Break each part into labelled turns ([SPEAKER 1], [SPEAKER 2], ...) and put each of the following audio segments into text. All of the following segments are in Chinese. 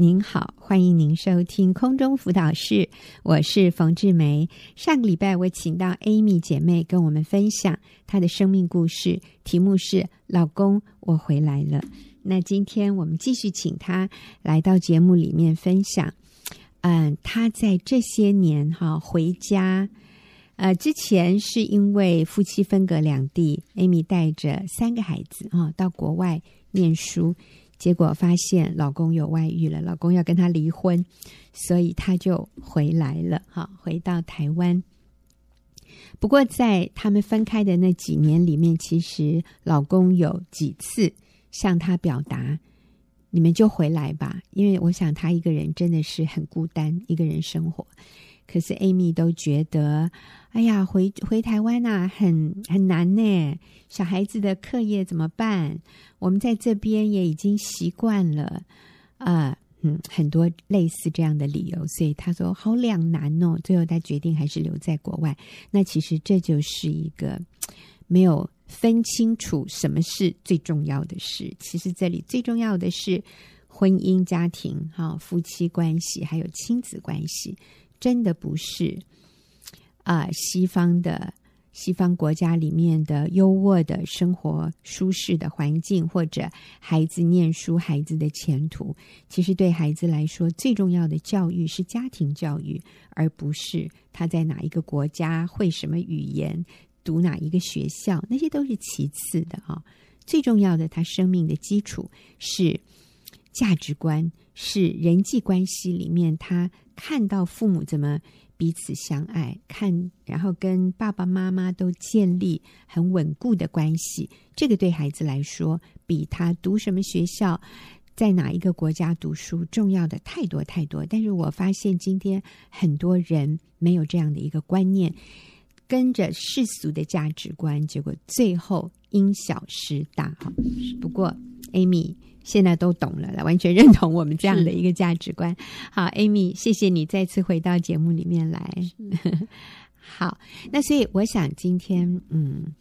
[SPEAKER 1] 您好，欢迎您收听空中辅导室，我是冯志梅。上个礼拜我请到 Amy 姐妹跟我们分享她的生命故事，题目是“老公，我回来了”。那今天我们继续请她来到节目里面分享，嗯，她在这些年哈回家，呃，之前是因为夫妻分隔两地，Amy 带着三个孩子啊到国外念书。结果发现老公有外遇了，老公要跟她离婚，所以她就回来了，哈，回到台湾。不过在他们分开的那几年里面，其实老公有几次向她表达：“你们就回来吧，因为我想他一个人真的是很孤单，一个人生活。”可是 Amy 都觉得，哎呀，回回台湾啊，很很难呢。小孩子的课业怎么办？我们在这边也已经习惯了，啊、嗯，很多类似这样的理由，所以他说好两难哦。最后他决定还是留在国外。那其实这就是一个没有分清楚什么是最重要的事。其实这里最重要的是婚姻家庭、哈夫妻关系，还有亲子关系。真的不是啊、西方的西方国家里面的优渥的生活、舒适的环境，或者孩子念书、孩子的前途。其实对孩子来说，最重要的教育是家庭教育，而不是他在哪一个国家会什么语言、读哪一个学校，那些都是其次的啊。最重要的，他生命的基础是价值观，是人际关系里面他。看到父母怎么彼此相爱，看然后跟爸爸妈妈都建立很稳固的关系，这个对孩子来说比他读什么学校，在哪一个国家读书重要的太多太多。但是我发现今天很多人没有这样的一个观念，跟着世俗的价值观，结果最后因小失大。哈，不过 Amy。现在都懂了，完全认同我们这样的一个价值观。好，Amy，谢谢你再次回到节目里面来。好，那所以我想今天，嗯，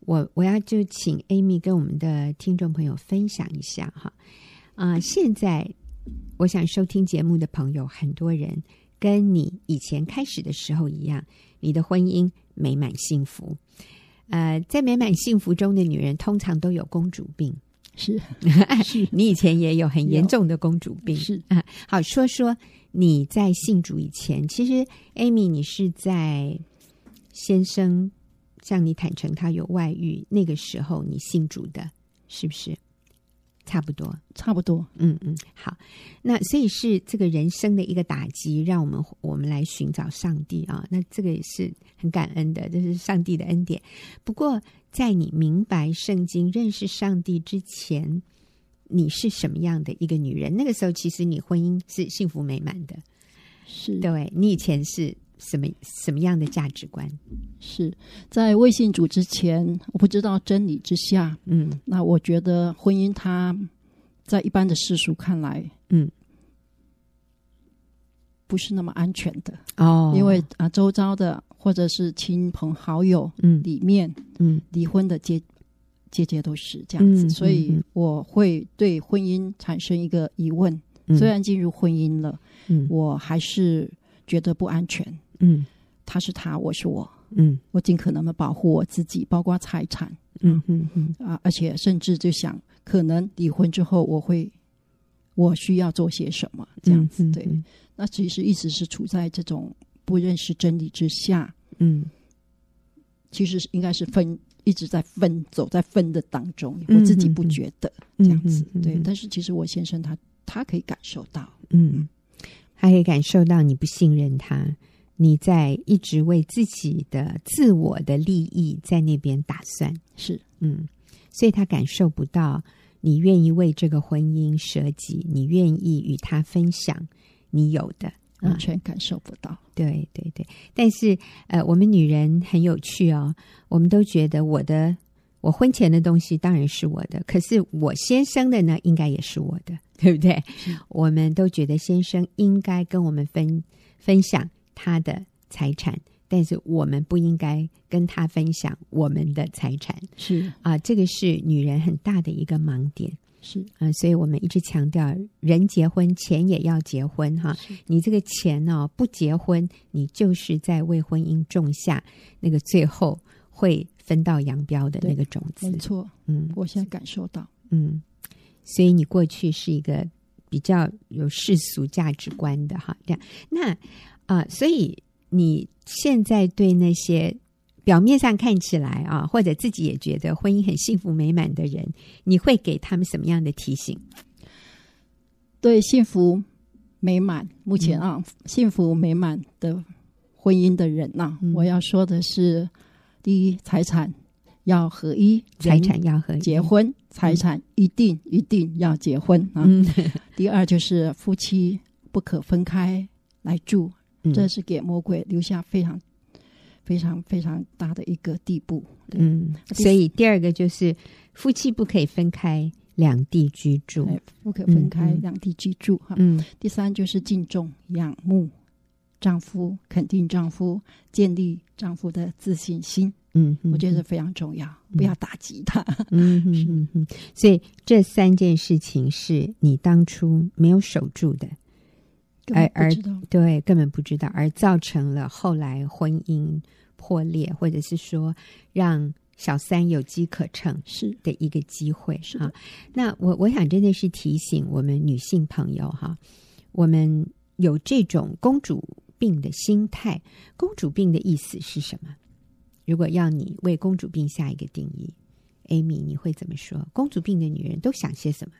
[SPEAKER 1] 我我要就请 Amy 跟我们的听众朋友分享一下哈。啊、呃，现在我想收听节目的朋友，很多人跟你以前开始的时候一样，你的婚姻美满幸福。呃，在美满幸福中的女人，通常都有公主病。
[SPEAKER 2] 是，是
[SPEAKER 1] 你以前也有很严重的公主病，
[SPEAKER 2] 是
[SPEAKER 1] 啊。好，说说你在信主以前，其实 Amy，你是在先生向你坦诚他有外遇那个时候，你信主的，是不是？差不多，
[SPEAKER 2] 差不多。
[SPEAKER 1] 嗯嗯，好。那所以是这个人生的一个打击，让我们我们来寻找上帝啊。那这个也是很感恩的，这是上帝的恩典。不过。在你明白圣经、认识上帝之前，你是什么样的一个女人？那个时候，其实你婚姻是幸福美满的，
[SPEAKER 2] 是
[SPEAKER 1] 对。你以前是什么什么样的价值观？
[SPEAKER 2] 是在未信主之前，我不知道真理之下，嗯，那我觉得婚姻，它在一般的世俗看来，嗯，不是那么安全的哦，因为啊，周遭的。或者是亲朋好友里面，嗯，离婚的阶阶阶都是这样子，嗯，所以我会对婚姻产生一个疑问。嗯，虽然进入婚姻了，嗯，我还是觉得不安全。嗯，他是他，我是我。嗯，我尽可能的保护我自己，包括财产。嗯嗯嗯啊，而且甚至就想，可能离婚之后，我会我需要做些什么？这样子，对。那其实一直是处在这种。不认识真理之下，嗯，其实应该是分一直在分走在分的当中，嗯、我自己不觉得、嗯、这样子，嗯、对。但是其实我先生他他可以感受到，嗯，
[SPEAKER 1] 他可以感受到你不信任他，你在一直为自己的自我的利益在那边打算，
[SPEAKER 2] 是，
[SPEAKER 1] 嗯，所以他感受不到你愿意为这个婚姻舍己，你愿意与他分享你有的。
[SPEAKER 2] 完全感受不到，
[SPEAKER 1] 对对对，但是呃，我们女人很有趣哦，我们都觉得我的我婚前的东西当然是我的，可是我先生的呢，应该也是我的，对不对？我们都觉得先生应该跟我们分分享他的财产，但是我们不应该跟他分享我们的财产，
[SPEAKER 2] 是。
[SPEAKER 1] 啊，这个是女人很大的一个盲点。
[SPEAKER 2] 是
[SPEAKER 1] 啊、呃，所以我们一直强调，人结婚钱也要结婚哈。你这个钱呢、哦，不结婚，你就是在为婚姻种下那个最后会分道扬镳的那个种子。
[SPEAKER 2] 没错，嗯，我现在感受到，
[SPEAKER 1] 嗯，所以你过去是一个比较有世俗价值观的哈，这样那啊、呃，所以你现在对那些。表面上看起来啊，或者自己也觉得婚姻很幸福美满的人，你会给他们什么样的提醒？
[SPEAKER 2] 对幸福美满，目前啊，嗯、幸福美满的婚姻的人呐、啊，嗯、我要说的是：第一，财产要合一，
[SPEAKER 1] 财产要合一，
[SPEAKER 2] 结婚财产一定一定要结婚啊。
[SPEAKER 1] 嗯、
[SPEAKER 2] 第二，就是夫妻不可分开来住，
[SPEAKER 1] 嗯、
[SPEAKER 2] 这是给魔鬼留下非常。非常非常大的一个地步，
[SPEAKER 1] 嗯，所以第二个就是夫妻不可以分开两地居住，
[SPEAKER 2] 不可分开两地居住哈。
[SPEAKER 1] 嗯，
[SPEAKER 2] 第三就是敬重、仰慕丈夫，肯定丈夫，建立丈夫的自信心。
[SPEAKER 1] 嗯，
[SPEAKER 2] 我觉得非常重要，不要打击他。
[SPEAKER 1] 嗯嗯嗯，所以这三件事情是你当初没有守住的。而而对根本不知道，而造成了后来婚姻破裂，或者是说让小三有机可乘是的一个机会哈。那我我想真的是提醒我们女性朋友哈，我们有这种公主病的心态。公主病的意思是什么？如果要你为公主病下一个定义，Amy，你会怎么说？公主病的女人都想些什么？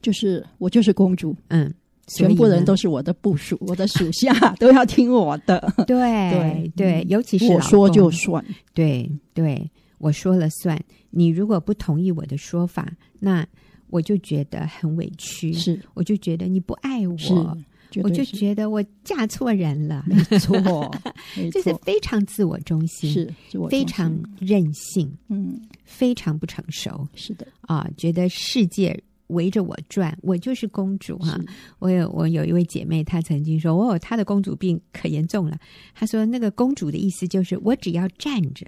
[SPEAKER 2] 就是我就是公主，
[SPEAKER 1] 嗯。
[SPEAKER 2] 全部人都是我的部属，我的属下 都要听我的。
[SPEAKER 1] 对 对对，尤其是
[SPEAKER 2] 我说就算，
[SPEAKER 1] 对对，我说了算。你如果不同意我的说法，那我就觉得很委屈。
[SPEAKER 2] 是，
[SPEAKER 1] 我就觉得你不爱我，我就觉得我嫁错人了。
[SPEAKER 2] 没错，
[SPEAKER 1] 就是非常自我中心，
[SPEAKER 2] 是
[SPEAKER 1] 非常任性，
[SPEAKER 2] 嗯，
[SPEAKER 1] 非常不成熟。
[SPEAKER 2] 是的
[SPEAKER 1] 啊，觉得世界。围着我转，我就是公主哈。是我有我有一位姐妹，她曾经说：“哦，她的公主病可严重了。”她说：“那个公主的意思就是，我只要站着，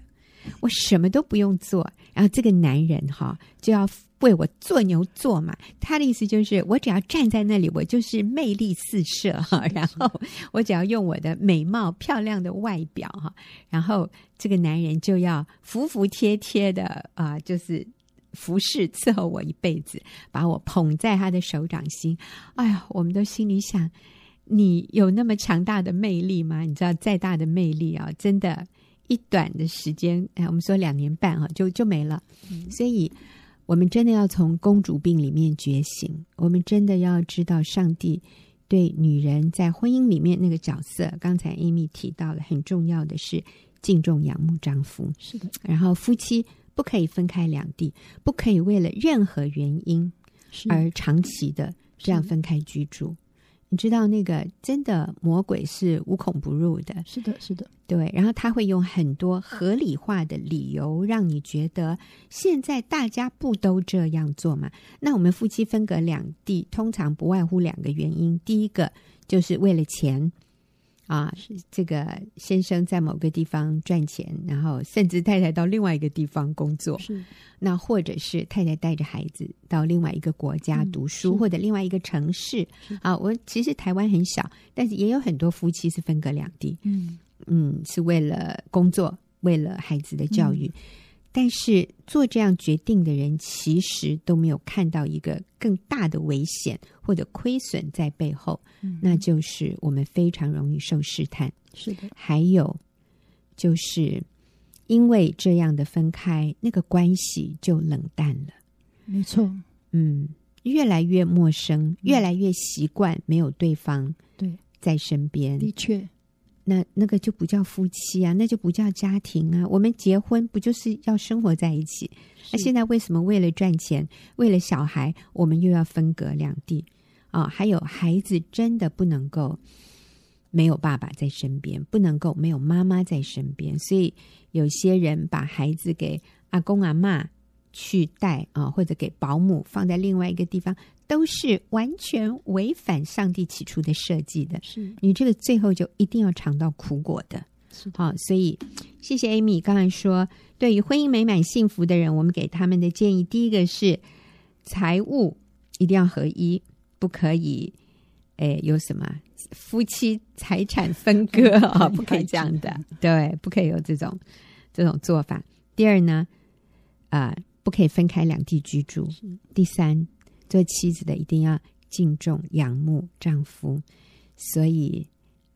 [SPEAKER 1] 我什么都不用做，然后这个男人哈就要为我做牛做马。他的意思就是，我只要站在那里，我就是魅力四射哈。然后我只要用我的美貌、漂亮的外表哈，然后这个男人就要服服帖帖的啊、呃，就是。”服侍伺候我一辈子，把我捧在他的手掌心。哎呀，我们都心里想：你有那么强大的魅力吗？你知道，再大的魅力啊，真的，一短的时间，哎，我们说两年半啊，就就没了。嗯，所以，我们真的要从公主病里面觉醒。我们真的要知道，上帝对女人在婚姻里面那个角色。刚才 Amy 提到了，很重要的是敬重、仰慕丈夫。
[SPEAKER 2] 是的，
[SPEAKER 1] 然后夫妻。不可以分开两地，不可以为了任何原因而长期的这样分开居住。你知道那个真的魔鬼是无孔不入的，
[SPEAKER 2] 是的，是的，
[SPEAKER 1] 对。然后他会用很多合理化的理由，让你觉得现在大家不都这样做嘛？那我们夫妻分隔两地，通常不外乎两个原因，第一个就是为了钱。啊，这个先生在某个地方赚钱，然后甚至太太到另外一个地方工作。
[SPEAKER 2] 是，
[SPEAKER 1] 那或者是太太带着孩子到另外一个国家读书，嗯、或者另外一个城市。啊，我其实台湾很小，但是也有很多夫妻是分隔两地。
[SPEAKER 2] 嗯
[SPEAKER 1] 嗯，是为了工作，为了孩子的教育。嗯但是做这样决定的人，其实都没有看到一个更大的危险或者亏损在背后，
[SPEAKER 2] 嗯、
[SPEAKER 1] 那就是我们非常容易受试探。
[SPEAKER 2] 是的，
[SPEAKER 1] 还有就是因为这样的分开，那个关系就冷淡了。
[SPEAKER 2] 没错，
[SPEAKER 1] 嗯，越来越陌生，越来越习惯没有对方
[SPEAKER 2] 对
[SPEAKER 1] 在身边。
[SPEAKER 2] 的确。
[SPEAKER 1] 那那个就不叫夫妻啊，那就不叫家庭啊。我们结婚不就是要生活在一起？那现在为什么为了赚钱，为了小孩，我们又要分隔两地啊？还有孩子真的不能够没有爸爸在身边，不能够没有妈妈在身边。所以有些人把孩子给阿公阿妈去带啊，或者给保姆放在另外一个地方。都是完全违反上帝起初的设计的，
[SPEAKER 2] 是
[SPEAKER 1] 你这个最后就一定要尝到苦果的。好、哦，所以谢谢 Amy 刚才说，对于婚姻美满幸福的人，我们给他们的建议，第一个是财务一定要合一，不可以，诶，有什么夫妻财产分割啊？不可以这样的，对，不可以有这种这种做法。第二呢，啊、呃，不可以分开两地居住。第三，做妻子的一定要敬重仰慕丈夫，所以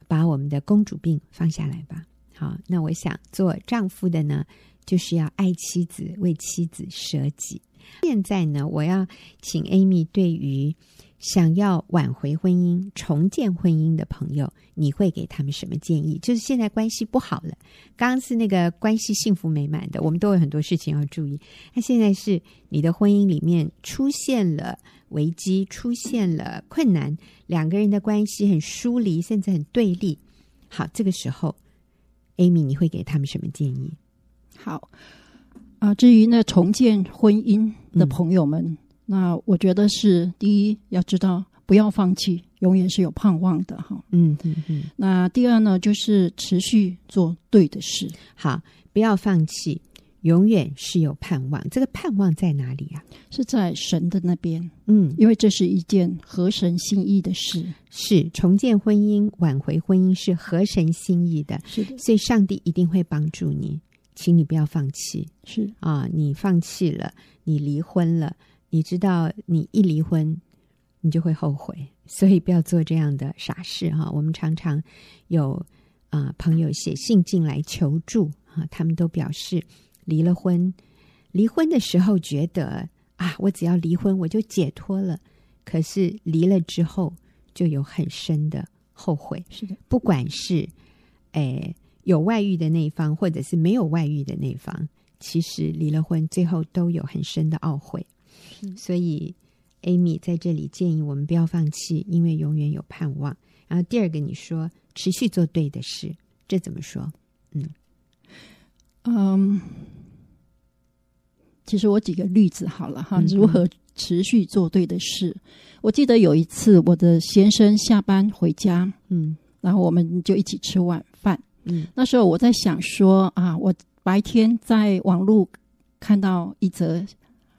[SPEAKER 1] 把我们的公主病放下来吧。好，那我想做丈夫的呢，就是要爱妻子，为妻子舍己。现在呢，我要请 Amy 对于想要挽回婚姻、重建婚姻的朋友，你会给他们什么建议？就是现在关系不好了，刚刚是那个关系幸福美满的，我们都有很多事情要注意。那现在是你的婚姻里面出现了危机，出现了困难，两个人的关系很疏离，甚至很对立。好，这个时候，Amy，你会给他们什么建议？
[SPEAKER 2] 好。啊，至于那重建婚姻的朋友们，嗯、那我觉得是第一，要知道不要放弃，永远是有盼望的哈。
[SPEAKER 1] 嗯嗯嗯。
[SPEAKER 2] 那第二呢，就是持续做对的事。
[SPEAKER 1] 好，不要放弃，永远是有盼望。这个盼望在哪里啊？
[SPEAKER 2] 是在神的那边。
[SPEAKER 1] 嗯，
[SPEAKER 2] 因为这是一件合神心意的事。
[SPEAKER 1] 是重建婚姻、挽回婚姻是合神心意的。
[SPEAKER 2] 是的，
[SPEAKER 1] 所以上帝一定会帮助你。请你不要放弃，
[SPEAKER 2] 是
[SPEAKER 1] 啊，你放弃了，你离婚了，你知道，你一离婚，你就会后悔，所以不要做这样的傻事哈。我们常常有啊、呃、朋友写信进来求助啊，他们都表示离了婚，离婚的时候觉得啊，我只要离婚我就解脱了，可是离了之后就有很深的后悔。
[SPEAKER 2] 是的，
[SPEAKER 1] 不管是诶。有外遇的那一方，或者是没有外遇的那一方，其实离了婚，最后都有很深的懊悔。
[SPEAKER 2] 嗯、
[SPEAKER 1] 所以，Amy 在这里建议我们不要放弃，因为永远有盼望。然后第二个，你说持续做对的事，这怎么说？嗯
[SPEAKER 2] 嗯，其实我举个例子好了哈，如何持续做对的事？嗯、我记得有一次，我的先生下班回家，
[SPEAKER 1] 嗯，
[SPEAKER 2] 然后我们就一起吃晚饭。
[SPEAKER 1] 嗯，
[SPEAKER 2] 那时候我在想说啊，我白天在网络看到一则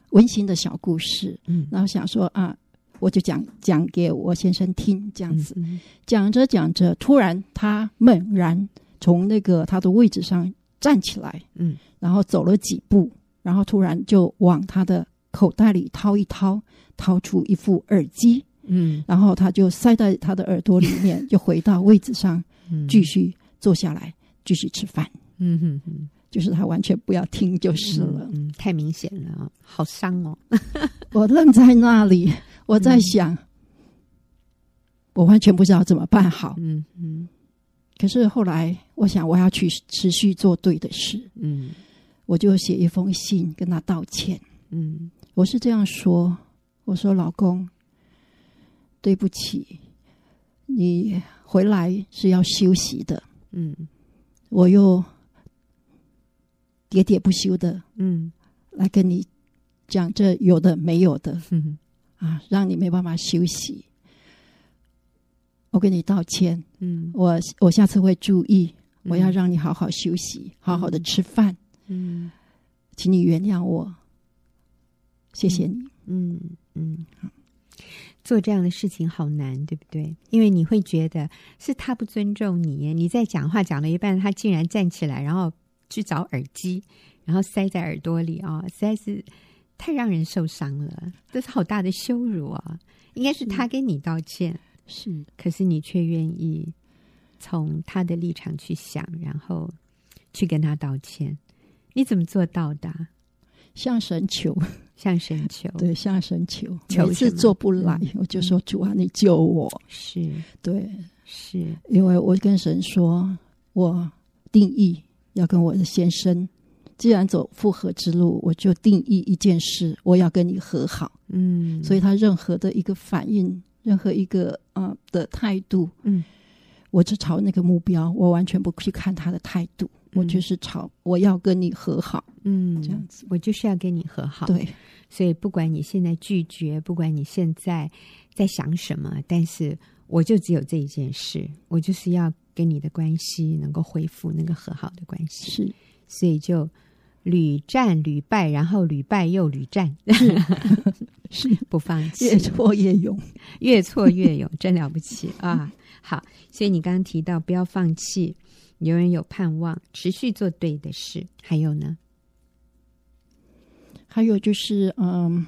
[SPEAKER 2] 温馨的小故事，
[SPEAKER 1] 嗯，
[SPEAKER 2] 然后想说啊，我就讲讲给我先生听，这样子，
[SPEAKER 1] 嗯，
[SPEAKER 2] 讲着讲着，突然他猛然从那个他的位置上站起来，
[SPEAKER 1] 嗯，
[SPEAKER 2] 然后走了几步，然后突然就往他的口袋里掏一掏，掏出一副耳机，
[SPEAKER 1] 嗯，
[SPEAKER 2] 然后他就塞在他的耳朵里面，就回到位置上，继续。坐下来继续吃饭，
[SPEAKER 1] 嗯哼哼，
[SPEAKER 2] 就是他完全不要听就是了，
[SPEAKER 1] 嗯，嗯，太明显了，好伤哦。
[SPEAKER 2] 我愣在那里，我在想，嗯、我完全不知道怎么办好，
[SPEAKER 1] 嗯嗯。
[SPEAKER 2] 可是后来，我想我要去持续做对的事，
[SPEAKER 1] 嗯，
[SPEAKER 2] 我就写一封信跟他道歉，
[SPEAKER 1] 嗯，
[SPEAKER 2] 我是这样说，我说老公，对不起，你回来是要休息的。
[SPEAKER 1] 嗯，
[SPEAKER 2] 我又喋喋不休的，
[SPEAKER 1] 嗯，
[SPEAKER 2] 来跟你讲这有的没有的，
[SPEAKER 1] 嗯，
[SPEAKER 2] 啊，让你没办法休息。我跟你道歉，
[SPEAKER 1] 嗯，
[SPEAKER 2] 我我下次会注意，我要让你好好休息，嗯，好好的吃饭，
[SPEAKER 1] 嗯，
[SPEAKER 2] 请你原谅我，谢谢你，
[SPEAKER 1] 嗯嗯。嗯做这样的事情好难，对不对？因为你会觉得是他不尊重你。你在讲话讲了一半，他竟然站起来，然后去找耳机，然后塞在耳朵里啊、哦，实在是太让人受伤了。这是好大的羞辱啊！应该是他跟你道歉，
[SPEAKER 2] 是，
[SPEAKER 1] 可是你却愿意从他的立场去想，然后去跟他道歉。你怎么做到的？
[SPEAKER 2] 向神求。
[SPEAKER 1] 向神求，
[SPEAKER 2] 对，向神求，
[SPEAKER 1] 求
[SPEAKER 2] 每次做不来，嗯、我就说主啊，你救我。
[SPEAKER 1] 是，
[SPEAKER 2] 对，
[SPEAKER 1] 是。
[SPEAKER 2] 因为我跟神说，我定义要跟我的先生，既然走复合之路，我就定义一件事，我要跟你和好。
[SPEAKER 1] 嗯，
[SPEAKER 2] 所以他任何的一个反应，任何一个啊、呃、的态度，
[SPEAKER 1] 嗯，
[SPEAKER 2] 我就朝那个目标，我完全不去看他的态度。我就是吵，我要跟你和好，
[SPEAKER 1] 嗯，
[SPEAKER 2] 这样子，
[SPEAKER 1] 我就是要跟你和好。
[SPEAKER 2] 对，
[SPEAKER 1] 所以不管你现在拒绝，不管你现在在想什么，但是我就只有这一件事，我就是要跟你的关系能够恢复那个和好的关系。
[SPEAKER 2] 是，所
[SPEAKER 1] 以就屡战屡败，然后屡败又屡战。
[SPEAKER 2] 是
[SPEAKER 1] 不放弃，
[SPEAKER 2] 越挫越勇，
[SPEAKER 1] 越挫越勇，真了不起啊！好，所以你刚刚提到不要放弃，永远有盼望，持续做对的事，还有呢？
[SPEAKER 2] 还有就是，嗯，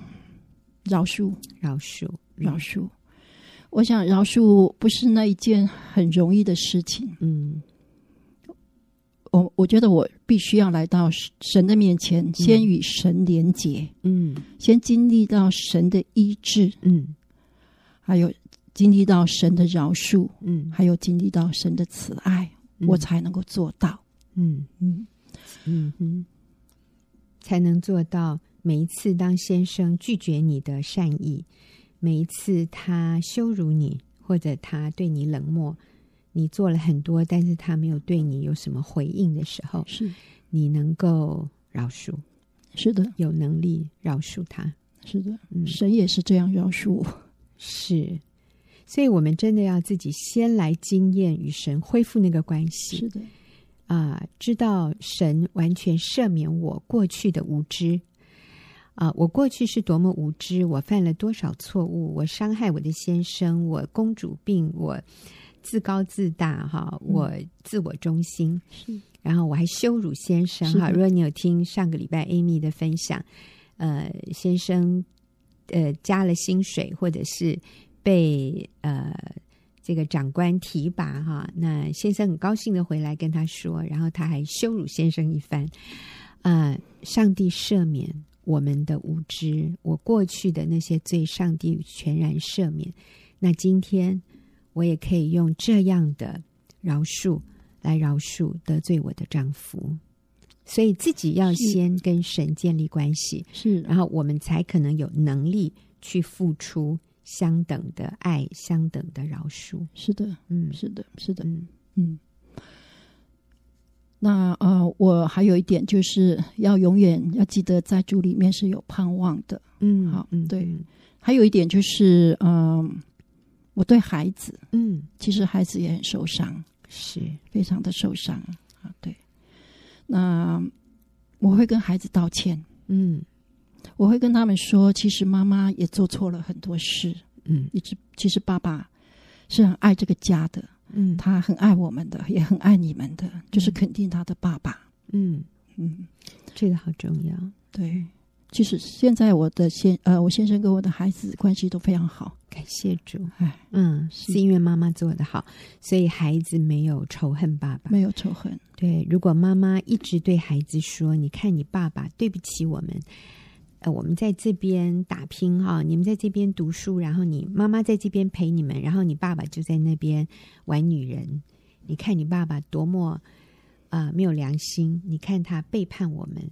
[SPEAKER 2] 饶恕，
[SPEAKER 1] 饶恕，
[SPEAKER 2] 饶恕。我想饶恕不是那一件很容易的事情。嗯，我我觉得我必须要来到神的面前，先与神连结。嗯，先经历到神的医治。嗯，还有经历到神的饶恕。嗯，还有经历到神的慈爱，嗯、我才能够做到。嗯。嗯。
[SPEAKER 1] 嗯嗯，才能做到。每一次当先生拒绝你的善意。每一次他羞辱你，或者他对你冷漠，你做了很多，但是他没有对你有什么回应的时候，
[SPEAKER 2] 是。
[SPEAKER 1] 你能够饶恕，
[SPEAKER 2] 是的，
[SPEAKER 1] 有能力饶恕他，
[SPEAKER 2] 是的，嗯，神也是这样饶恕我，
[SPEAKER 1] 是，所以我们真的要自己先来经验与神恢复那个关系，
[SPEAKER 2] 是的，
[SPEAKER 1] 啊、呃，知道神完全赦免我过去的无知。啊！我过去是多么无知，我犯了多少错误，我伤害我的先生，我公主病，我自高自大，哈，我自我中心，
[SPEAKER 2] 是
[SPEAKER 1] 然后我还羞辱先生，哈。如果你有听上个礼拜 Amy 的分享，呃，先生呃加了薪水，或者是被呃这个长官提拔，哈，那先生很高兴的回来跟他说，然后他还羞辱先生一番，啊、呃，上帝赦免。我们的无知，我过去的那些罪，上帝全然赦免。那今天我也可以用这样的饶恕来饶恕得罪我的丈夫。所以自己要先跟神建立关系，
[SPEAKER 2] 是，
[SPEAKER 1] 然后我们才可能有能力去付出相等的爱，相等的饶恕。
[SPEAKER 2] 是的，嗯，是的，是的，嗯嗯。那呃，我还有一点就是要永远要记得，在主里面是有盼望的。
[SPEAKER 1] 嗯，
[SPEAKER 2] 好，嗯，对。还有一点就是，嗯、呃，我对孩子，
[SPEAKER 1] 嗯，
[SPEAKER 2] 其实孩子也很受伤，
[SPEAKER 1] 是
[SPEAKER 2] 非常的受伤啊。对，那我会跟孩子道歉，
[SPEAKER 1] 嗯，
[SPEAKER 2] 我会跟他们说，其实妈妈也做错了很多事，
[SPEAKER 1] 嗯，
[SPEAKER 2] 一直其实爸爸是很爱这个家的。
[SPEAKER 1] 嗯，
[SPEAKER 2] 他很爱我们的，也很爱你们的，就是肯定他的爸爸。
[SPEAKER 1] 嗯嗯，这个好重要。
[SPEAKER 2] 对，其实现在我的先呃，我先生跟我的孩子关系都非常好，
[SPEAKER 1] 感谢主。
[SPEAKER 2] 哎，
[SPEAKER 1] 嗯，是因为妈妈做的好，所以孩子没有仇恨爸爸，
[SPEAKER 2] 没有仇恨。
[SPEAKER 1] 对，如果妈妈一直对孩子说：“你看你爸爸对不起我们。”我们在这边打拼哈，你们在这边读书，然后你妈妈在这边陪你们，然后你爸爸就在那边玩女人。你看你爸爸多么啊、呃、没有良心！你看他背叛我们，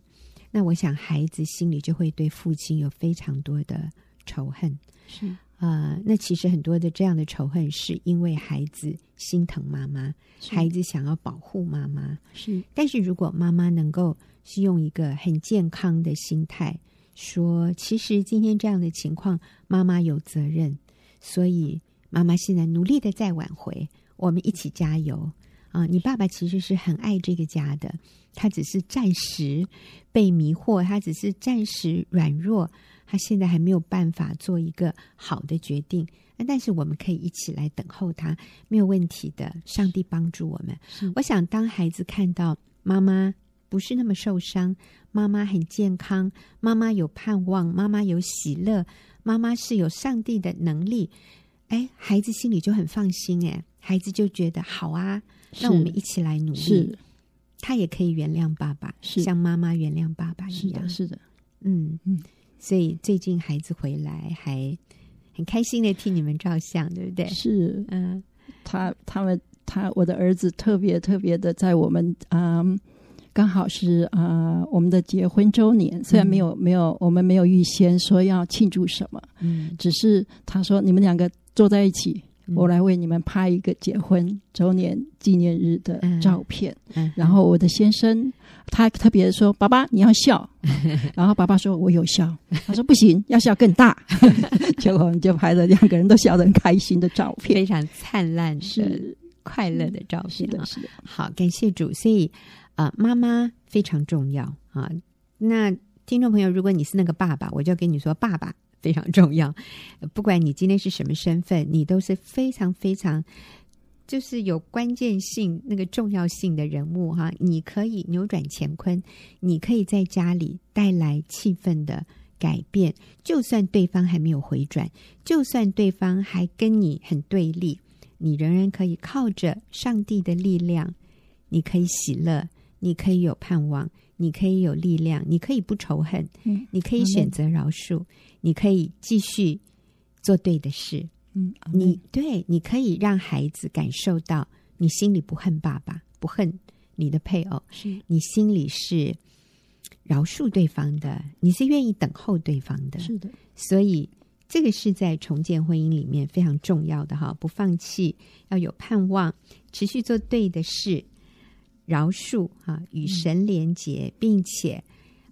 [SPEAKER 1] 那我想孩子心里就会对父亲有非常多的仇恨。
[SPEAKER 2] 是
[SPEAKER 1] 啊、呃，那其实很多的这样的仇恨是因为孩子心疼妈妈，孩子想要保护妈妈。
[SPEAKER 2] 是，
[SPEAKER 1] 但是如果妈妈能够是用一个很健康的心态。说，其实今天这样的情况，妈妈有责任，所以妈妈现在努力的在挽回，我们一起加油啊！你爸爸其实是很爱这个家的，他只是暂时被迷惑，他只是暂时软弱，他现在还没有办法做一个好的决定，但是我们可以一起来等候他，没有问题的。上帝帮助我们。我想，当孩子看到妈妈不是那么受伤。妈妈很健康，妈妈有盼望，妈妈有喜乐，妈妈是有上帝的能力。哎，孩子心里就很放心，哎，孩子就觉得好啊，那我们一起来努力。
[SPEAKER 2] 是，
[SPEAKER 1] 他也可以原谅爸爸，
[SPEAKER 2] 是
[SPEAKER 1] 像妈妈原谅爸爸一样。
[SPEAKER 2] 是的，是的，
[SPEAKER 1] 嗯嗯。所以最近孩子回来，还很开心的替你们照相，对不对？
[SPEAKER 2] 是，
[SPEAKER 1] 嗯，
[SPEAKER 2] 他他们他我的儿子特别特别的在我们嗯。刚好是啊、呃，我们的结婚周年，虽然没有、嗯、没有，我们没有预先说要庆祝什么，
[SPEAKER 1] 嗯，
[SPEAKER 2] 只是他说你们两个坐在一起，嗯、我来为你们拍一个结婚周年纪念日的照片。
[SPEAKER 1] 嗯嗯、
[SPEAKER 2] 然后我的先生他特别说：“爸爸你要笑。”然后爸爸说：“我有笑。”他说：“不行，要笑更大。”结果我们就拍了两个人都笑得很开心的照片，
[SPEAKER 1] 非常灿烂、是快乐的照片。
[SPEAKER 2] 是的，是的。
[SPEAKER 1] 好，感谢主，所以。啊，妈妈非常重要啊！那听众朋友，如果你是那个爸爸，我就跟你说，爸爸非常重要。不管你今天是什么身份，你都是非常非常就是有关键性、那个重要性的人物哈。你可以扭转乾坤，你可以在家里带来气氛的改变。就算对方还没有回转，就算对方还跟你很对立，你仍然可以靠着上帝的力量，你可以喜乐，你可以有盼望。你可以有力量，你可以不仇恨，嗯，你可以选择饶恕，嗯，你可以继续做对的事，嗯，你对，你可以让孩子感受到你心里不恨爸爸，不恨你的配偶，是你心里是饶恕对方的，你是愿意等候对方的，
[SPEAKER 2] 是的，
[SPEAKER 1] 所以这个是在重建婚姻里面非常重要的哈，不放弃，要有盼望，持续做对的事。饶恕啊，与神连结，嗯、并且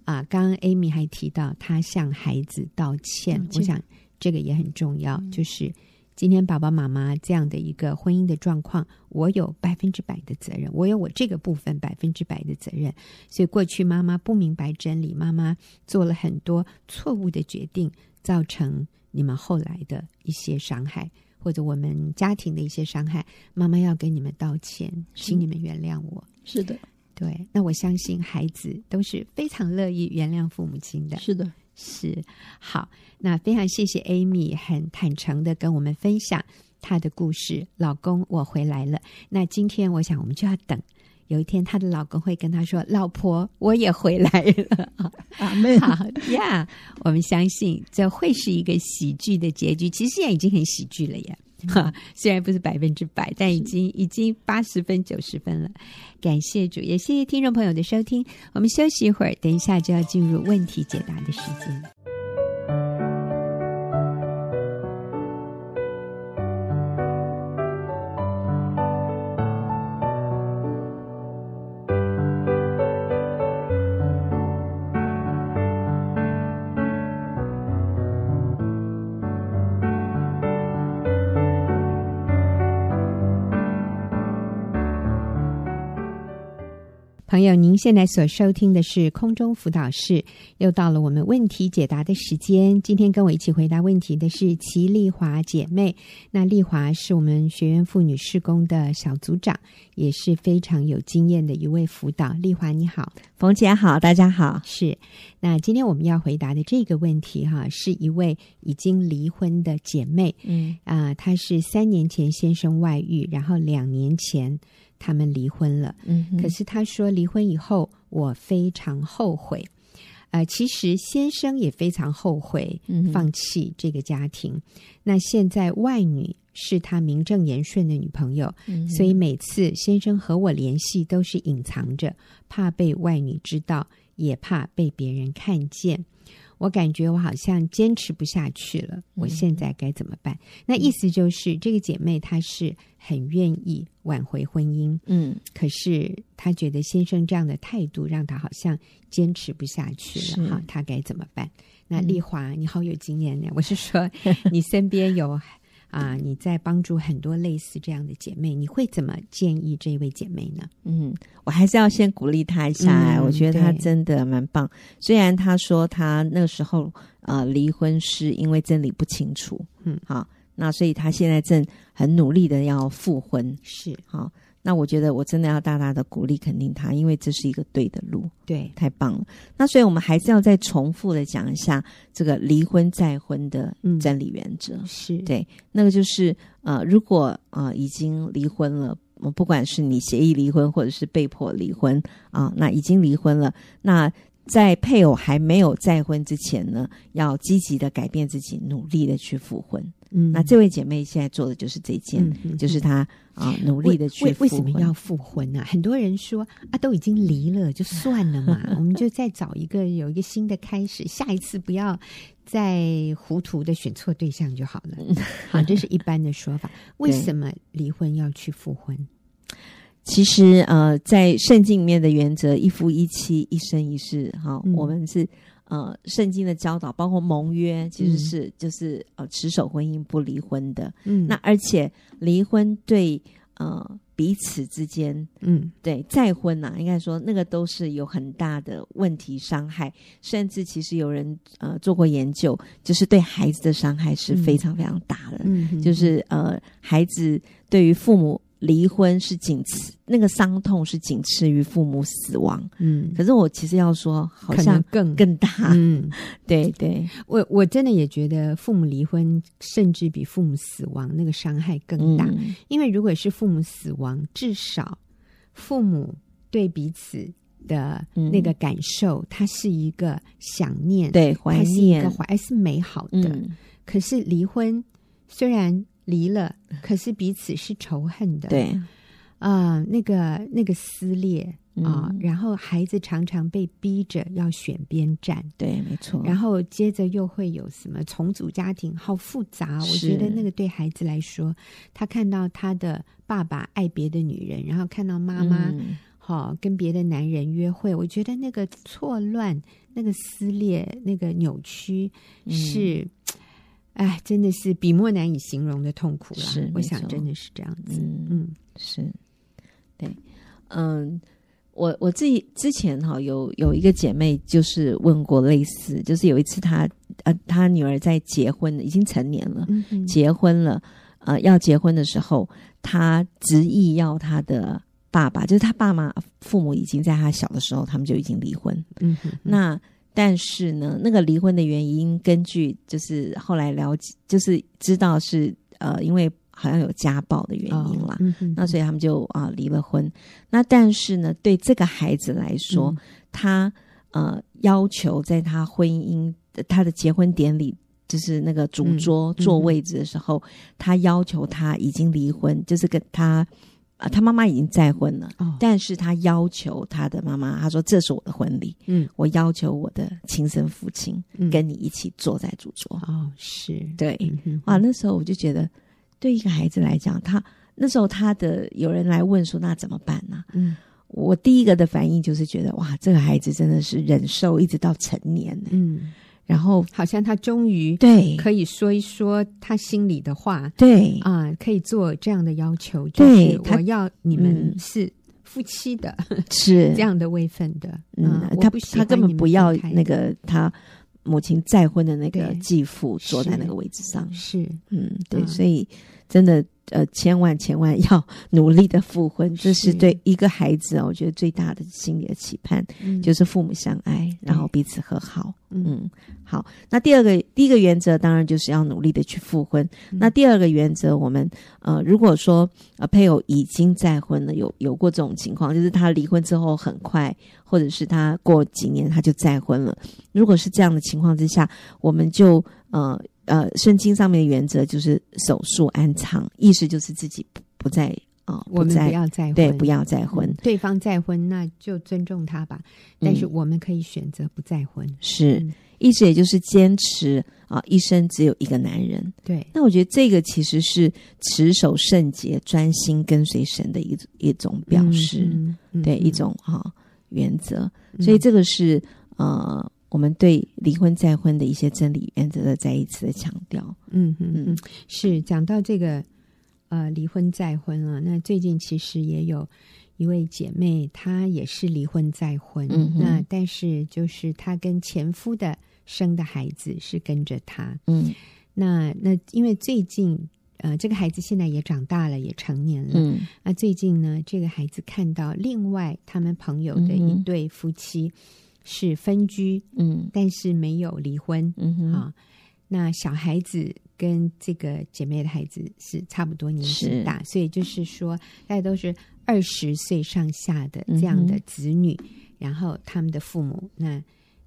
[SPEAKER 1] 啊，刚刚 Amy 还提到她向孩子道歉，嗯、我想这个也很重要。嗯、就是今天爸爸妈妈这样的一个婚姻的状况，我有百分之百的责任，我有我这个部分百分之百的责任。所以过去妈妈不明白真理，妈妈做了很多错误的决定，造成你们后来的一些伤害，或者我们家庭的一些伤害。妈妈要给你们道歉，请你们原谅我。
[SPEAKER 2] 是的，
[SPEAKER 1] 对，那我相信孩子都是非常乐意原谅父母亲的。
[SPEAKER 2] 是的，
[SPEAKER 1] 是好。那非常谢谢 Amy 很坦诚的跟我们分享她的故事。老公，我回来了。那今天我想我们就要等有一天她的老公会跟她说：“老婆，我也回来了。”
[SPEAKER 2] 阿们，
[SPEAKER 1] 好呀。我们相信这会是一个喜剧的结局。其实现在已经很喜剧了耶。哈，虽然不是百分之百，但已经已经八十分九十分了。感谢主，也谢谢听众朋友的收听。我们休息一会儿，等一下就要进入问题解答的时间。朋友，您现在所收听的是空中辅导室，又到了我们问题解答的时间。今天跟我一起回答问题的是齐丽华姐妹。那丽华是我们学院妇女事工的小组长，也是非常有经验的一位辅导。丽华你好，
[SPEAKER 3] 冯姐好，大家好。
[SPEAKER 1] 是，那今天我们要回答的这个问题哈，是一位已经离婚的姐妹。嗯啊、呃，她是三年前先生外遇，然后两年前。他们离婚了，嗯，可是他说离婚以后我非常后悔，呃，其实先生也非常后悔放弃这个家庭。嗯、那现在外女是他名正言顺的女朋友，嗯、所以每次先生和我联系都是隐藏着，怕被外女知道，也怕被别人看见。我感觉我好像坚持不下去了，我现在该怎么办？嗯、那意思就是，这个姐妹她是很愿意挽回婚姻，嗯，可是她觉得先生这样的态度让她好像坚持不下去了，哈，她该怎么办？那丽华，嗯、你好有经验呢，我是说，你身边有。啊，你在帮助很多类似这样的姐妹，你会怎么建议这位姐妹呢？
[SPEAKER 3] 嗯，我还是要先鼓励她一下，嗯、我觉得她真的蛮棒。虽然她说她那时候呃离婚是因为真理不清楚，嗯，好，那所以她现在正很努力的要复婚，
[SPEAKER 1] 是
[SPEAKER 3] 好。那我觉得我真的要大大的鼓励肯定他，因为这是一个对的路，
[SPEAKER 1] 对，
[SPEAKER 3] 太棒了。那所以我们还是要再重复的讲一下这个离婚再婚的真理原则，
[SPEAKER 1] 嗯、是
[SPEAKER 3] 对，那个就是呃，如果呃已经离婚了，不管是你协议离婚或者是被迫离婚啊、呃，那已经离婚了，那在配偶还没有再婚之前呢，要积极的改变自己，努力的去复婚。嗯，那这位姐妹现在做的就是这件，就是她啊努力的去复婚。
[SPEAKER 1] 为为什么要复婚呢、啊？很多人说啊，都已经离了，就算了嘛，我们就再找一个有一个新的开始，下一次不要再糊涂的选错对象就好了。好，这是一般的说法。为什么离婚要去复婚？
[SPEAKER 3] 其实呃，在圣经里面的原则，一夫一妻，一生一世。哈，嗯、我们是。呃，圣经的教导包括盟约，其实是、嗯、就是呃持守婚姻不离婚的。嗯，那而且离婚对呃彼此之间，嗯，对，再婚呐、啊，应该说那个都是有很大的问题伤害，甚至其实有人呃做过研究，就是对孩子的伤害是非常非常大的，嗯，就是呃孩子对于父母。离婚是仅次，那个伤痛是仅次于父母死亡。嗯，可是我其实要说，好像更更大。嗯，对对，
[SPEAKER 1] 我我真的也觉得父母离婚，甚至比父母死亡那个伤害更大。嗯，因为如果是父母死亡，至少父母对彼此的那个感受，它是一个想念，
[SPEAKER 3] 对，怀念，
[SPEAKER 1] 还是美好的。嗯，可是离婚虽然。离了，可是彼此是仇恨的。
[SPEAKER 3] 对，
[SPEAKER 1] 啊、呃，那个那个撕裂啊、然后孩子常常被逼着要选边站。
[SPEAKER 3] 对，没错。
[SPEAKER 1] 然后接着又会有什么重组家庭，好复杂。我觉得那个对孩子来说，他看到他的爸爸爱别的女人，然后看到妈妈好、嗯、跟别的男人约会，我觉得那个错乱、那个撕裂、那个扭曲是。嗯哎，真的是笔墨难以形容的痛苦了。
[SPEAKER 3] 是，
[SPEAKER 1] 我想真的是这样子。
[SPEAKER 3] 嗯，嗯是，对，嗯，我我自己之前哈有有一个姐妹就是问过类似，就是有一次她呃她女儿在结婚，已经成年了，结婚了，呃要结婚的时候，她执意要她的爸爸，就是她爸妈父母已经在她小的时候，他们就已经离婚。嗯哼哼，那。但是呢，那个离婚的原因，根据就是后来了解，就是知道是呃，因为好像有家暴的原因啦。哦嗯、哼哼那所以他们就啊、呃、离了婚。那但是呢，对这个孩子来说，嗯、他呃要求在他婚姻他的结婚典礼，就是那个主桌坐位置的时候，嗯嗯、他要求他已经离婚，就是跟他。啊，他妈妈已经再婚了，哦，但是他要求他的妈妈，他说：“这是我的婚礼，嗯，我要求我的亲生父亲跟你一起坐在主桌。嗯”
[SPEAKER 1] 哦，是
[SPEAKER 3] 对，哇，那时候我就觉得，对一个孩子来讲，他那时候他的有人来问说：“那怎么办呢？”嗯，我第一个的反应就是觉得，哇，这个孩子真的是忍受一直到成年，嗯。然后
[SPEAKER 1] 好像他终于
[SPEAKER 3] 对。
[SPEAKER 1] 可以说一说他心里的话，
[SPEAKER 3] 对。
[SPEAKER 1] 啊，可以做这样的要求，就是我要你们是夫妻的，
[SPEAKER 3] 是。
[SPEAKER 1] 这样的位分的。
[SPEAKER 3] 嗯，他他根本不要那个他母亲再婚的那个继父坐在那个位置上，
[SPEAKER 1] 是
[SPEAKER 3] 嗯，对，所以真的。呃，千万千万要努力的复婚，这是对一个孩子啊，我觉得最大的心理的期盼，嗯、就是父母相爱，然后彼此和好。嗯，嗯好。那第二个，第一个原则当然就是要努力的去复婚。嗯、那第二个原则，我们呃，如果说呃配偶已经再婚了，有有过这种情况，就是他离婚之后很快，或者是他过几年他就再婚了。如果是这样的情况之下，我们就呃。呃，圣经上面的原则就是守岁安仓，意思就是自己不不再啊、呃，
[SPEAKER 1] 我们不要再婚，
[SPEAKER 3] 对，不要再婚，
[SPEAKER 1] 对方再婚那就尊重他吧。但是我们可以选择不再婚，
[SPEAKER 3] 是、嗯、意思也就是坚持啊、呃，一生只有一个男人。
[SPEAKER 1] 对，
[SPEAKER 3] 那我觉得这个其实是持守圣洁、专心跟随神的一一种表示，对、嗯、一种啊、呃、原则。所以这个是呃。我们对离婚再婚的一些真理原则的再一次的强调。
[SPEAKER 1] 嗯嗯嗯，是讲到这个呃离婚再婚啊。那最近其实也有一位姐妹，她也是离婚再婚。嗯，那但是就是她跟前夫的生的孩子是跟着她。嗯，那那因为最近呃这个孩子现在也长大了，也成年了。嗯，那最近呢，这个孩子看到另外他们朋友的一对夫妻。嗯是分居，嗯，但是没有离婚，嗯哼，啊，那小孩子跟这个姐妹的孩子是差不多年纪大，所以就是说，大家都是二十岁上下的这样的子女，嗯，然后他们的父母，那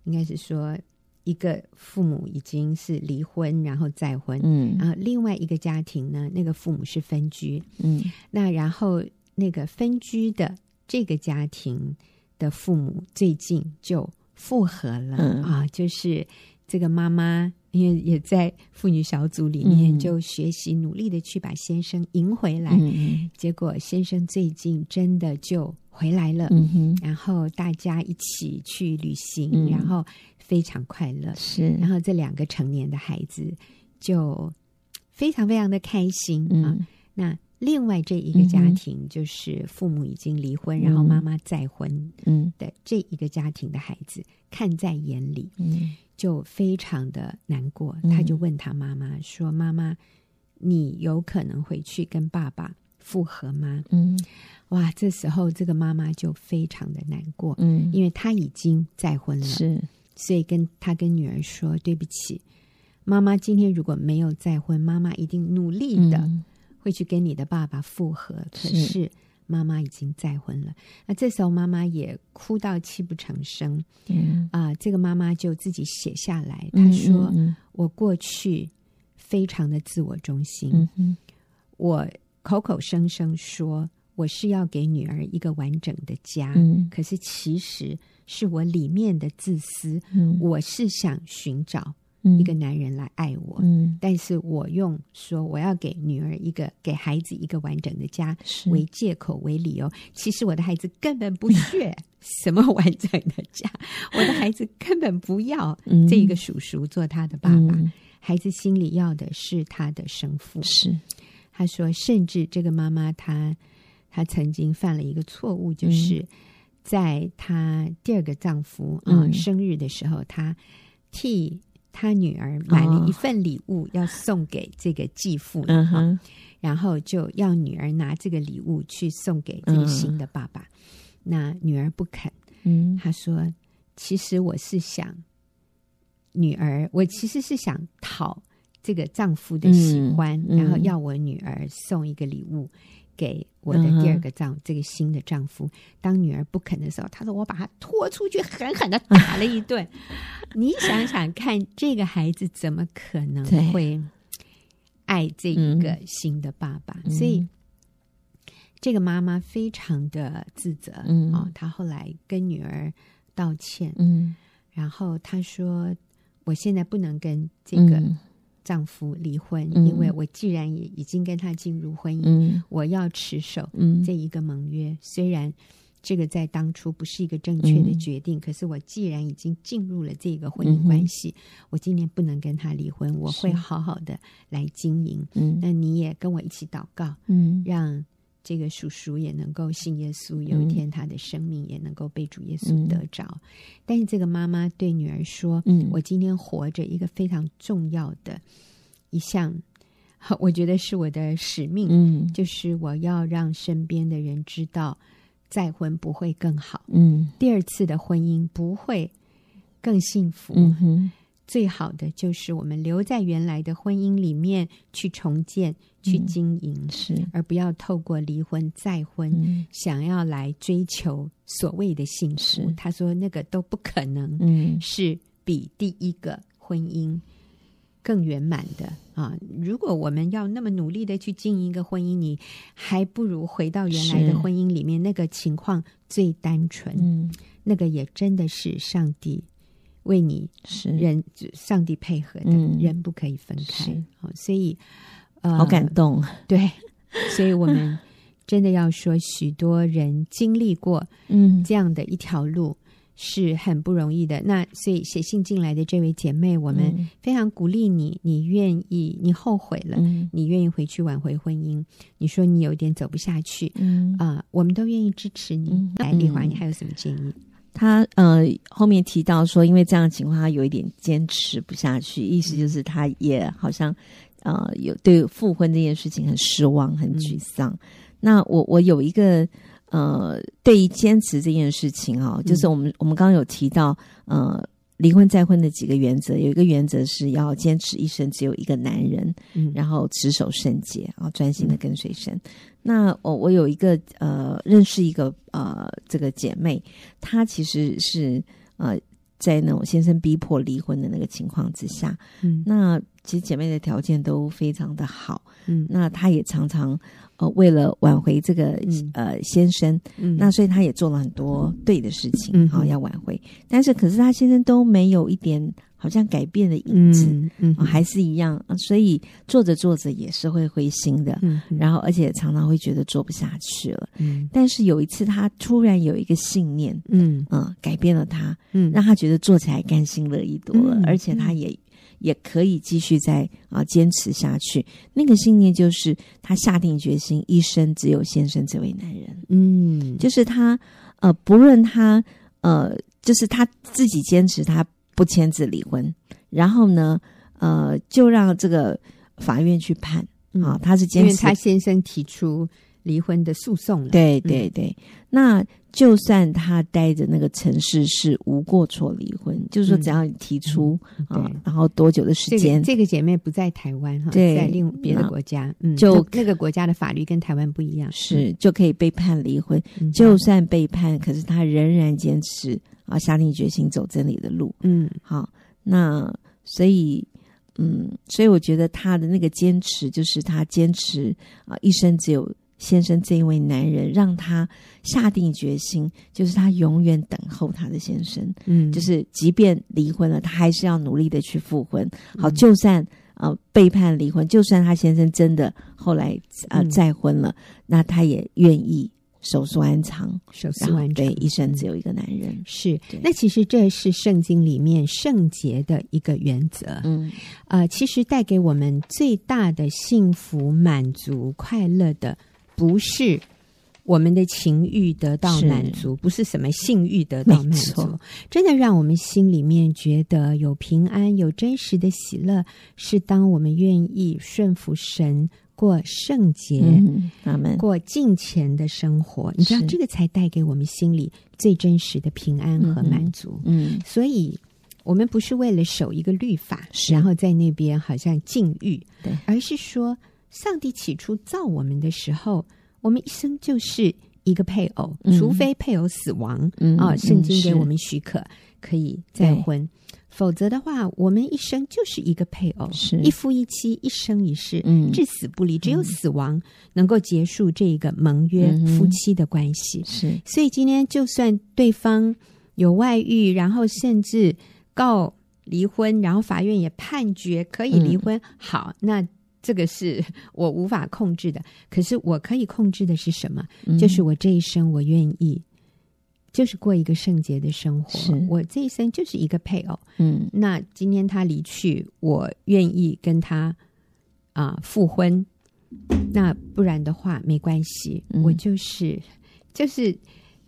[SPEAKER 1] 应该是说一个父母已经是离婚，然后再婚，嗯，然后另外一个家庭呢，那个父母是分居，嗯，那然后那个分居的这个家庭。的父母最近就复合了、嗯、啊，就是这个妈妈，因为也在妇女小组里面，就学习努力的去把先生赢回来。嗯、结果先生最近真的就回来了，嗯、然后大家一起去旅行，嗯、然后非常快乐。
[SPEAKER 3] 是，
[SPEAKER 1] 然后这两个成年的孩子就非常非常的开心、嗯、啊。那另外这一个家庭就是父母已经离婚，嗯、然后妈妈再婚，嗯。的这一个家庭的孩子、嗯、看在眼里，嗯，就非常的难过。嗯、他就问他妈妈说：“妈妈，你有可能回去跟爸爸复合吗？”嗯，哇，这时候这个妈妈就非常的难过，嗯，因为她已经再婚了，是，所以跟她跟女儿说：“对不起，妈妈今天如果没有再婚，妈妈一定努力的。嗯”会去跟你的爸爸复合，可是妈妈已经再婚了。那这时候妈妈也哭到泣不成声。嗯啊、呃，这个妈妈就自己写下来，她说：“嗯嗯嗯我过去非常的自我中心，我口口声声说我是要给女儿一个完整的家，嗯、可是其实是我里面的自私，嗯、我是想寻找。”一个男人来爱我，嗯，但是我用说我要给女儿一个、给孩子一个完整的家为借口为理由，其实我的孩子根本不屑 什么完整的家，我的孩子根本不要这一个叔叔做他的爸爸，孩子心里要的是他的生父。是，他说，甚至这个妈妈她她曾经犯了一个错误，就是在她第二个丈夫啊生日的时候，她替。他女儿买了一份礼物要送给这个继父，然后就要女儿拿这个礼物去送给这个新的爸爸。嗯、那女儿不肯，嗯，她说：“其实我是想女儿，我其实是想讨这个丈夫的喜欢，嗯嗯、然后要我女儿送一个礼物。”给我的第二个丈，uh. 这个新的丈夫，当女儿不肯的时候，他说：“我把他拖出去，狠狠的打了一顿。”你想想看，这个孩子怎么可能会爱这一个新的爸爸？对所以，嗯、这个妈妈非常的自责。嗯，哦，她后来跟女儿道歉。嗯，然后她说：“我现在不能跟这个。”丈夫离婚，因为我既然也已经跟他进入婚姻，嗯、我要持守这一个盟约。嗯、虽然这个在当初不是一个正确的决定，嗯、可是我既然已经进入了这个婚姻关系，嗯、我今年不能跟他离婚，我会好好的来经营。嗯，那你也跟我一起祷告，嗯，让这个叔叔也能够信耶稣，有一天他的生命也能够被主耶稣得着。嗯、但是这个妈妈对女儿说：“嗯，我今天活着一个非常重要的一项，我觉得是我的使命，嗯，就是我要让身边的人知道，再婚不会更好，嗯，第二次的婚姻不会更幸福。嗯哼最好的就是我们留在原来的婚姻里面去重建、去经营，嗯、是而不要透过离婚再婚，嗯、想要来追求所谓的幸福。他说那个都不可能，嗯，是比第一个婚姻更圆满的啊！如果我们要那么努力的去经营一个婚姻，你还不如回到原来的婚姻里面，那个情况最单纯，嗯，那个也真的是上帝。为你是人，上帝配合的，嗯、人不可以分开。好是，所以，呃，
[SPEAKER 3] 好感动。
[SPEAKER 1] 对，所以我们真的要说，许多人经历过嗯这样的一条路是很不容易的。嗯、那所以写信进来的这位姐妹，我们非常鼓励你，你愿意，你后悔了，嗯、你愿意回去挽回婚姻。你说你有点走不下去，嗯啊、呃，我们都愿意支持你。嗯、来，丽华，你还有什么建议？
[SPEAKER 3] 他呃后面提到说，因为这样的情况，他有一点坚持不下去，意思就是他也好像呃有对复婚这件事情很失望、很沮丧。嗯、那我我有一个呃对于坚持这件事情啊、哦，就是我们、嗯、我们刚刚有提到呃。离婚再婚的几个原则，有一个原则是要坚持一生只有一个男人，嗯、然后持守圣洁啊，专心的跟随神。嗯、那我我有一个呃认识一个呃这个姐妹，她其实是呃在那种先生逼迫离婚的那个情况之下，嗯，那其实姐妹的条件都非常的好，嗯，那她也常常。呃，为了挽回这个、嗯、呃先生，嗯、那所以她也做了很多对的事情，好、嗯哦、要挽回。但是，可是她先生都没有一点好像改变了影子，嗯嗯哦、还是一样。所以做着做着也是会灰心的，嗯、然后而且常常会觉得做不下去了。嗯、但是有一次，他突然有一个信念，嗯、呃、改变了他，嗯、让他觉得做起来甘心乐意多了，嗯、而且他也。也可以继续再啊坚持下去。那个信念就是他下定决心，一生只有先生这位男人。
[SPEAKER 1] 嗯，
[SPEAKER 3] 就是他呃，不论他呃，就是他自己坚持他不签字离婚，然后呢，呃，就让这个法院去判。啊，他是坚持，因为
[SPEAKER 1] 他先生提出。离婚的诉讼了，
[SPEAKER 3] 对对对。嗯、那就算他待的那个城市是无过错离婚，嗯、就是说只要你提出、嗯、啊，然后多久的时间？
[SPEAKER 1] 这个、这个姐妹不在台湾哈，
[SPEAKER 3] 对
[SPEAKER 1] 在另别的国家，嗯，
[SPEAKER 3] 就
[SPEAKER 1] 那个国家的法律跟台湾不一样，
[SPEAKER 3] 是就可以被判离婚。嗯、就算被判，可是他仍然坚持啊，下定决心走真理的路。
[SPEAKER 1] 嗯，
[SPEAKER 3] 好，那所以嗯，所以我觉得他的那个坚持，就是他坚持啊，一生只有。先生这一位男人让他下定决心，就是他永远等候他的先生，
[SPEAKER 1] 嗯，
[SPEAKER 3] 就是即便离婚了，他还是要努力的去复婚。好，就算呃背叛离婚，就算他先生真的后来呃再婚了，嗯、那他也愿意守素安常，
[SPEAKER 1] 守素安常，
[SPEAKER 3] 对，一生只有一个男人。
[SPEAKER 1] 是，那其实这是圣经里面圣洁的一个原则。
[SPEAKER 3] 嗯，
[SPEAKER 1] 呃，其实带给我们最大的幸福、满足、快乐的。不是我们的情欲得到满足，是不是什么性欲得到满足，真的让我们心里面觉得有平安、有真实的喜乐，是当我们愿意顺服神，过圣洁、
[SPEAKER 3] 嗯、
[SPEAKER 1] 过敬虔的生活。你知道，这个才带给我们心里最真实的平安和满足。
[SPEAKER 3] 嗯，
[SPEAKER 1] 所以我们不是为了守一个律法，然后在那边好像禁欲，
[SPEAKER 3] 对，
[SPEAKER 1] 而是说。上帝起初造我们的时候，我们一生就是一个配偶，嗯、除非配偶死亡，
[SPEAKER 3] 嗯、
[SPEAKER 1] 啊，圣经给我们许可
[SPEAKER 3] 是
[SPEAKER 1] 可以再婚，否则的话，我们一生就是一个配偶，
[SPEAKER 3] 是
[SPEAKER 1] 一夫一妻，一生一世，
[SPEAKER 3] 嗯、
[SPEAKER 1] 至死不离。只有死亡能够结束这个盟约、嗯、夫妻的关系。
[SPEAKER 3] 是，
[SPEAKER 1] 所以今天就算对方有外遇，然后甚至告离婚，然后法院也判决可以离婚，嗯、好，那。这个是我无法控制的，可是我可以控制的是什么？
[SPEAKER 3] 嗯、
[SPEAKER 1] 就是我这一生我愿意，就是过一个圣洁的生活。
[SPEAKER 3] 是
[SPEAKER 1] 我这一生就是一个配偶。
[SPEAKER 3] 嗯，
[SPEAKER 1] 那今天他离去，我愿意跟他啊、呃、复婚。那不然的话没关系，
[SPEAKER 3] 嗯、
[SPEAKER 1] 我就是就是。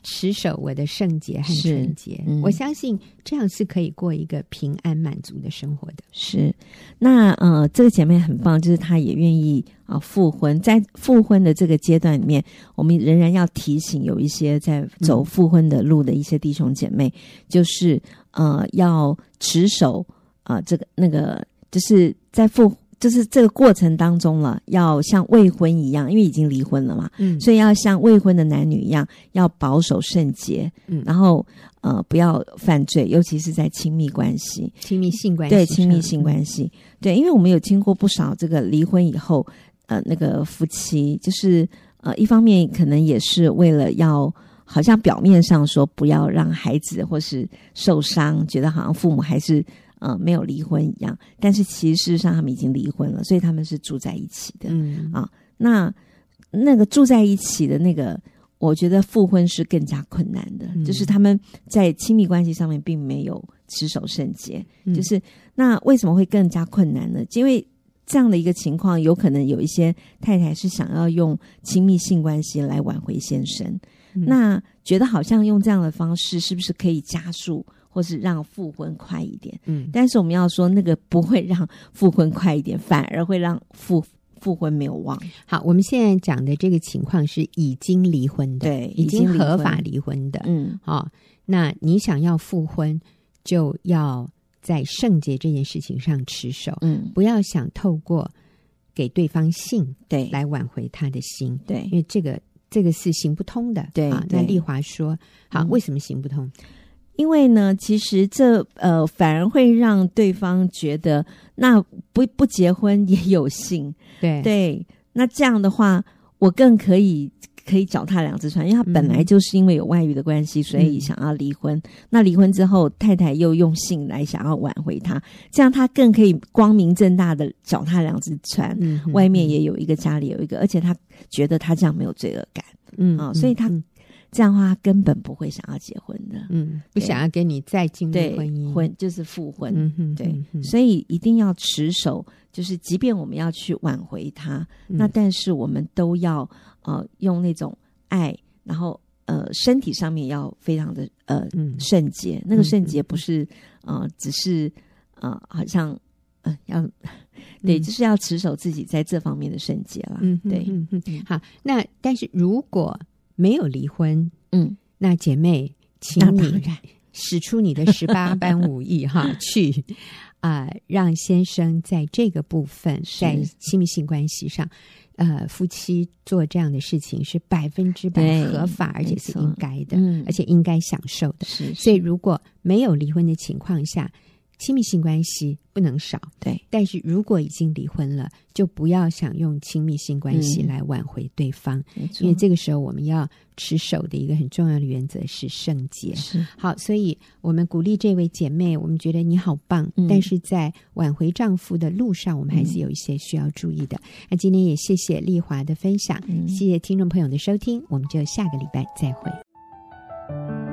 [SPEAKER 1] 持守我的圣洁和纯洁，嗯、我相信这样是可以过一个平安满足的生活的。
[SPEAKER 3] 是，那呃，这个姐妹很棒，就是她也愿意啊复婚。在复婚的这个阶段里面，我们仍然要提醒有一些在走复婚的路的一些弟兄姐妹，嗯、就是呃要持守啊、呃、这个那个，就是在复。就是这个过程当中了，要像未婚一样，因为已经离婚了嘛，
[SPEAKER 1] 嗯，
[SPEAKER 3] 所以要像未婚的男女一样，要保守圣洁，
[SPEAKER 1] 嗯，
[SPEAKER 3] 然后呃不要犯罪，尤其是在亲密关系、
[SPEAKER 1] 亲密性关系，
[SPEAKER 3] 对亲密性关系，嗯、对，因为我们有听过不少这个离婚以后，呃，那个夫妻就是呃，一方面可能也是为了要，好像表面上说不要让孩子或是受伤，觉得好像父母还是。呃，没有离婚一样，但是其实事实上他们已经离婚了，所以他们是住在一起的。
[SPEAKER 1] 嗯
[SPEAKER 3] 啊，那那个住在一起的那个，我觉得复婚是更加困难的，
[SPEAKER 1] 嗯、
[SPEAKER 3] 就是他们在亲密关系上面并没有持守圣洁。
[SPEAKER 1] 嗯、
[SPEAKER 3] 就是那为什么会更加困难呢？因为这样的一个情况，有可能有一些太太是想要用亲密性关系来挽回先生，
[SPEAKER 1] 嗯、
[SPEAKER 3] 那觉得好像用这样的方式是不是可以加速？或是让复婚快一点，
[SPEAKER 1] 嗯，
[SPEAKER 3] 但是我们要说那个不会让复婚快一点，反而会让复复婚没有望。
[SPEAKER 1] 好，我们现在讲的这个情况是已经离婚的，
[SPEAKER 3] 对，
[SPEAKER 1] 已经合法离婚的，
[SPEAKER 3] 嗯，
[SPEAKER 1] 好、哦，那你想要复婚，就要在圣洁这件事情上持守，
[SPEAKER 3] 嗯，
[SPEAKER 1] 不要想透过给对方信，
[SPEAKER 3] 对，
[SPEAKER 1] 来挽回他的心，
[SPEAKER 3] 对，
[SPEAKER 1] 因为这个这个是行不通的，
[SPEAKER 3] 对。
[SPEAKER 1] 啊、那丽华说，好，
[SPEAKER 3] 嗯、
[SPEAKER 1] 为什么行不通？
[SPEAKER 3] 因为呢，其实这呃反而会让对方觉得，那不不结婚也有性，
[SPEAKER 1] 对
[SPEAKER 3] 对，那这样的话，我更可以可以脚踏两只船，因为他本来就是因为有外遇的关系，嗯、所以想要离婚。那离婚之后，太太又用性来想要挽回他，这样他更可以光明正大的脚踏两只船，
[SPEAKER 1] 嗯、
[SPEAKER 3] 外面也有一个，家里有一个，而且他觉得他这样没有罪恶感，
[SPEAKER 1] 嗯
[SPEAKER 3] 啊，所以他。这样的话，他根本不会想要结婚的。
[SPEAKER 1] 嗯，不想要跟你再进入婚姻，
[SPEAKER 3] 婚就是复婚。
[SPEAKER 1] 嗯哼，对，
[SPEAKER 3] 所以一定要持守，就是即便我们要去挽回他，
[SPEAKER 1] 嗯、
[SPEAKER 3] 那但是我们都要呃用那种爱，然后呃身体上面要非常的呃圣洁。那个圣洁不是呃只是呃好像呃要 对，就是要持守自己在这方面的圣洁了。
[SPEAKER 1] 嗯，
[SPEAKER 3] 对，
[SPEAKER 1] 嗯嗯，好。那但是如果没有离婚，
[SPEAKER 3] 嗯，
[SPEAKER 1] 那姐妹，请你使出你的十八般武艺哈，去啊、呃，让先生在这个部分，在亲密性关系上，呃，夫妻做这样的事情是百分之百合法，而且是应该的，
[SPEAKER 3] 嗯，
[SPEAKER 1] 而且应该享受的。
[SPEAKER 3] 是，是，
[SPEAKER 1] 所以如果没有离婚的情况下。亲密性关系不能少，
[SPEAKER 3] 对。
[SPEAKER 1] 但是如果已经离婚了，就不要想用亲密性关系来挽回对方，
[SPEAKER 3] 嗯、
[SPEAKER 1] 因为这个时候我们要持守的一个很重要的原则是圣洁。
[SPEAKER 3] 是
[SPEAKER 1] 好，所以我们鼓励这位姐妹，我们觉得你好棒，
[SPEAKER 3] 嗯、
[SPEAKER 1] 但是在挽回丈夫的路上，我们还是有一些需要注意的。嗯、那今天也谢谢丽华的分享，
[SPEAKER 3] 嗯、
[SPEAKER 1] 谢谢听众朋友的收听，我们就下个礼拜再会。